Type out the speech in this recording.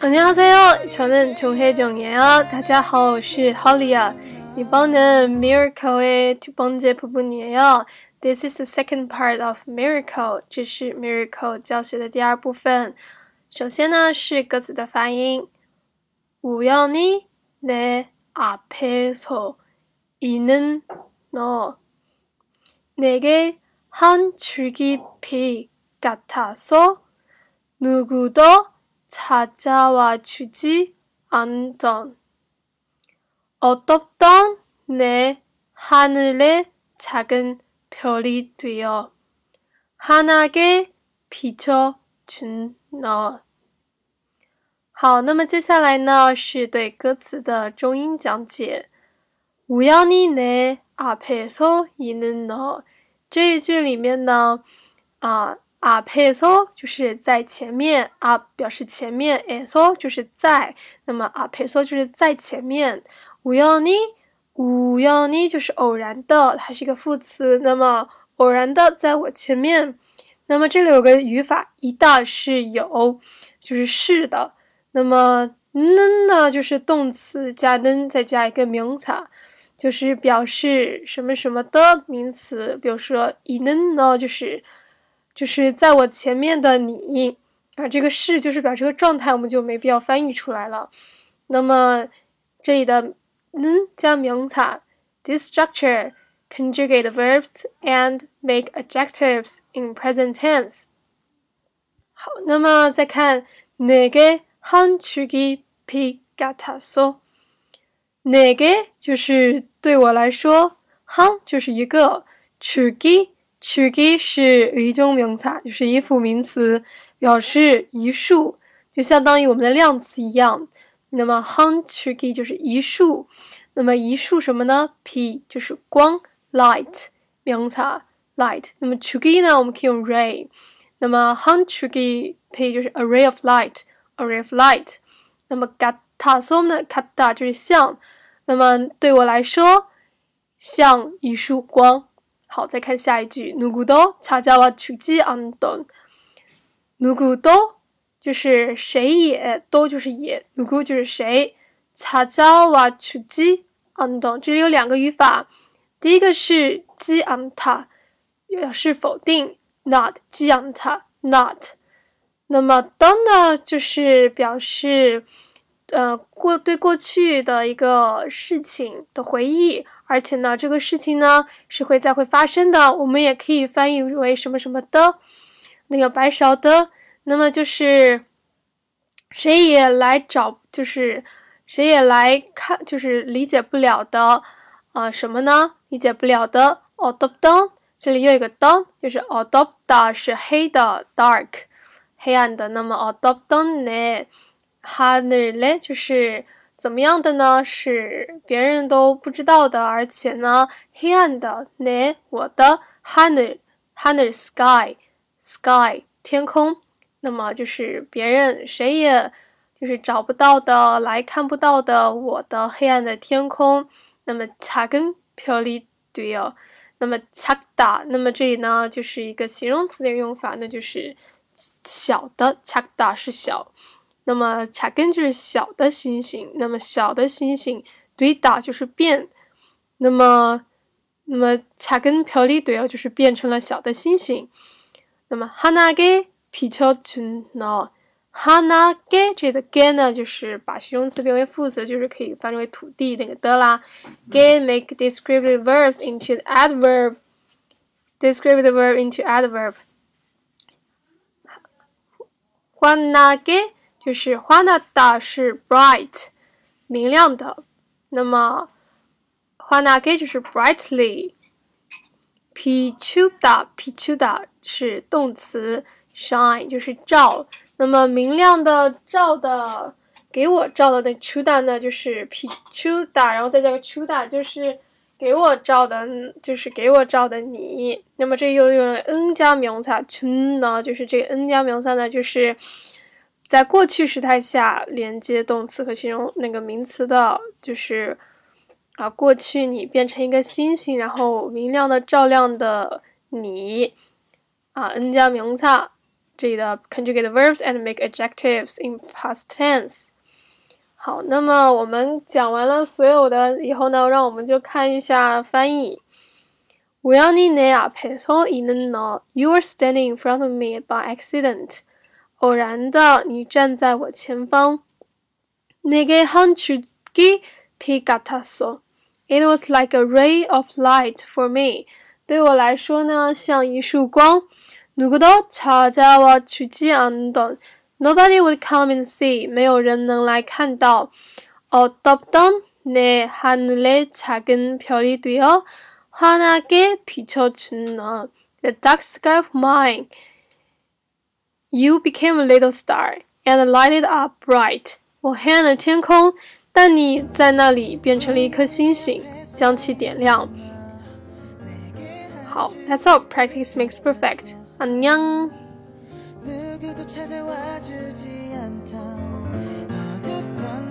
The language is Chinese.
안녕하세요. 저는 정혜정이에요. 大家好，我是 Holly。 이번은 miracle의 두 번째 부분이에요. This is the second part of miracle. 这是 miracle 教学的第二部分。首先呢是歌词的发音。 우연히 내 앞에서 있는 너 내게 한 줄기 빛 같아서 누구도 찾아와 주지 않던 어둡던 내 하늘에 작은 별이 되어 환하게 비춰준 너. 好，那么接下来呢是对歌词的中英讲解。우연히내앞에서있는 너， 这一句里面呢，啊，앞에서就是在前面，앞表示前面，에서就是在，那么앞에서就是在前面。우연 히， 우연히就是偶然的，它是一个副词。那么偶然的在我前面。那么这里有个语法，一大是有，就是是的。 那么呢，就是动词加呢，再加一个名词，就是表示什么什么的名词，比如说，以呢呢，就是就是在我前面的你，啊，这个是，就是表示个状态，我们就没必要翻译出来了。那么这里的呢，加名词，this structure conjugate verbs and make adjectives in present tense。好，那么再看哪个？한줄기빛같아 서， 哪个就是对我来说，한就是一个，줄기줄기是一种名词，就是一副名词，表示一束，就相当于我们的量词一样。那么한줄기就是一束，那么一束什么呢？p 就是光，light 名词，light。那么줄기呢？我们可以用 ray。那么한줄기 p 就是 array of light，array of light。 a ray of light，那么 kataso 呢？kata 就是像，那么对我来说，像一束光。好，再看下一句，nugudo chajawakuji andon，nugudo 就是谁也，do 就是也，nugu 就是谁，chajawakuji andon 这里有两个语法，第一个是 jianta，表示否定，not jianta，not。那么，当呢，就是表示，呃，过对过去的一个事情的回忆，而且呢，这个事情呢是会再会发生的。我们也可以翻译为什么什么的，那个白勺的。那么就是谁也来找，就是谁也来看，就是理解不了的啊？什么呢？理解不了的。odon，这里又一个 don，就是 odon 是黑的，dark。黑暗的。那么어둡던내하늘 에， 就是怎么样的呢？是别人都不知道的，而且呢，黑暗的。내我的하늘하늘 sky sky 天空。那么就是别人谁也就是找不到的，来看不到的，我的黑暗的天空。那么查根飘离对哦，那么查达，那么这里呢就是一个形容词的用法，那就是 小的 cha da 是小，那么 cha 根就是小的星星，那么小的星星对达就是变，那么那么 cha 根飘离对哦就是变成了小的星星，那么哈那给。皮丘群呢？哈那给这个给呢，就是把形容词变为副词，就是可以翻译为土地那个的啦。给 make descriptive verbs into adverb，descriptive verb into adverb。花那给就是花那达是 bright，明亮的。那么花那给就是 brightly。皮丘达皮丘达是动词。shine 就是照，那么明亮的照的，给我照的那 chuda 呢，就是 pichuda，然后再加个 chuda，就是给我照的，就是给我照的你。那么这又用了 n 加名词呢，就是这个 n 加名词呢，就是在过去时态下连接动词和形容那个名词的，就是啊，过去你变成一个星星，然后明亮的照亮的你啊，n 加名词这里的 conjugate verbs and make adjectives in past tense。好，那么我们讲完了所有的以后呢，让我们就看一下翻译。우연히내앞에서있는 너， You are standing in front of me by accident。偶然的，你站在我前方。내게한줄기빛같았어 It was like a ray of light for me。对我来说呢，像一束光。누구도찾아와주지않던 Nobody would come and see。没有人能来看到。어떻던내하늘에작은별이되어환하게비춰준 너。 The dark sky of mine。 You became a little star and lighted up bright。我黑暗的天空，但你在那里变成了一颗星星，将其点亮。好，That's all. Practice makes perfect. 안녕. 누구도 찾아와 주지 않던 어둡던